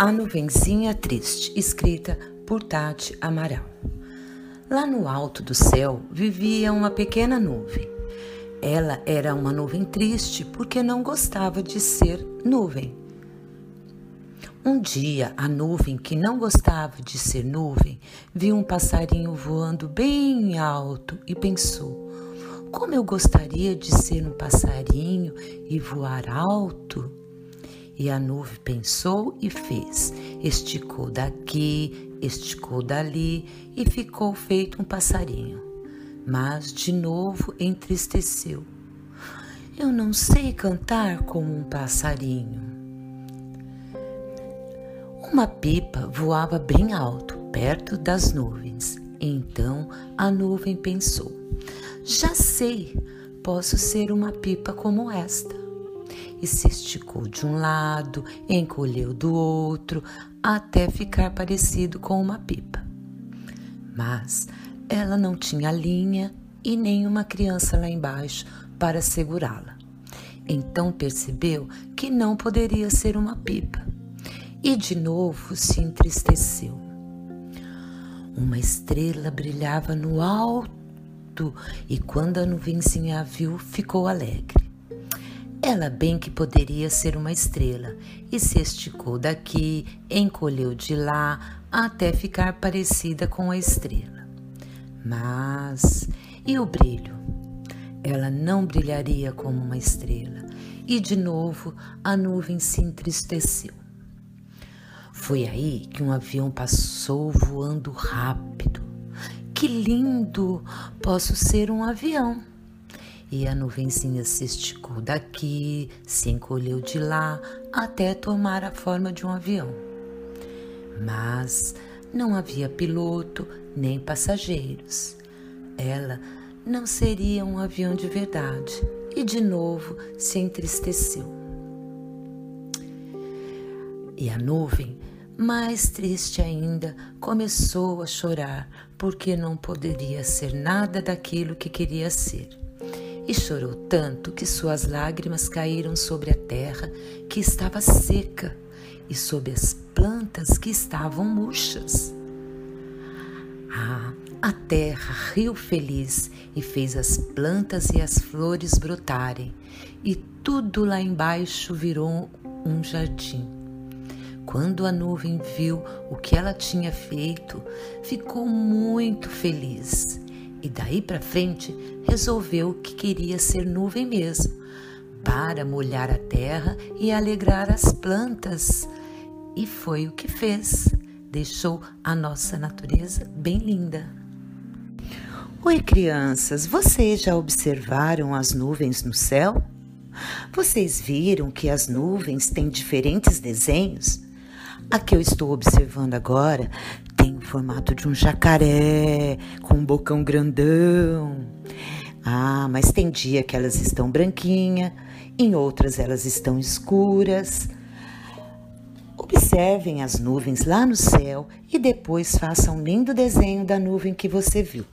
A Nuvenzinha Triste, escrita por Tati Amaral. Lá no alto do céu vivia uma pequena nuvem. Ela era uma nuvem triste porque não gostava de ser nuvem. Um dia, a nuvem que não gostava de ser nuvem viu um passarinho voando bem alto e pensou: Como eu gostaria de ser um passarinho e voar alto! E a nuvem pensou e fez. Esticou daqui, esticou dali e ficou feito um passarinho. Mas de novo entristeceu. Eu não sei cantar como um passarinho. Uma pipa voava bem alto, perto das nuvens. Então a nuvem pensou: Já sei, posso ser uma pipa como esta e se esticou de um lado, encolheu do outro, até ficar parecido com uma pipa. Mas ela não tinha linha e nem uma criança lá embaixo para segurá-la. Então percebeu que não poderia ser uma pipa e de novo se entristeceu. Uma estrela brilhava no alto e quando a nuvenzinha a viu, ficou alegre. Ela bem que poderia ser uma estrela e se esticou daqui, encolheu de lá, até ficar parecida com a estrela. Mas e o brilho? Ela não brilharia como uma estrela, e de novo a nuvem se entristeceu. Foi aí que um avião passou voando rápido. Que lindo! Posso ser um avião. E a nuvenzinha se esticou daqui, se encolheu de lá, até tomar a forma de um avião. Mas não havia piloto nem passageiros. Ela não seria um avião de verdade e de novo se entristeceu. E a nuvem, mais triste ainda, começou a chorar porque não poderia ser nada daquilo que queria ser e chorou tanto que suas lágrimas caíram sobre a terra que estava seca e sobre as plantas que estavam murchas. Ah, a terra riu feliz e fez as plantas e as flores brotarem, e tudo lá embaixo virou um jardim. Quando a nuvem viu o que ela tinha feito, ficou muito feliz e daí para frente resolveu que queria ser nuvem mesmo, para molhar a terra e alegrar as plantas. E foi o que fez. Deixou a nossa natureza bem linda. Oi, crianças, vocês já observaram as nuvens no céu? Vocês viram que as nuvens têm diferentes desenhos? A que eu estou observando agora tem o formato de um jacaré, com um bocão grandão. Ah, mas tem dia que elas estão branquinha, em outras elas estão escuras. Observem as nuvens lá no céu e depois façam um lindo desenho da nuvem que você viu.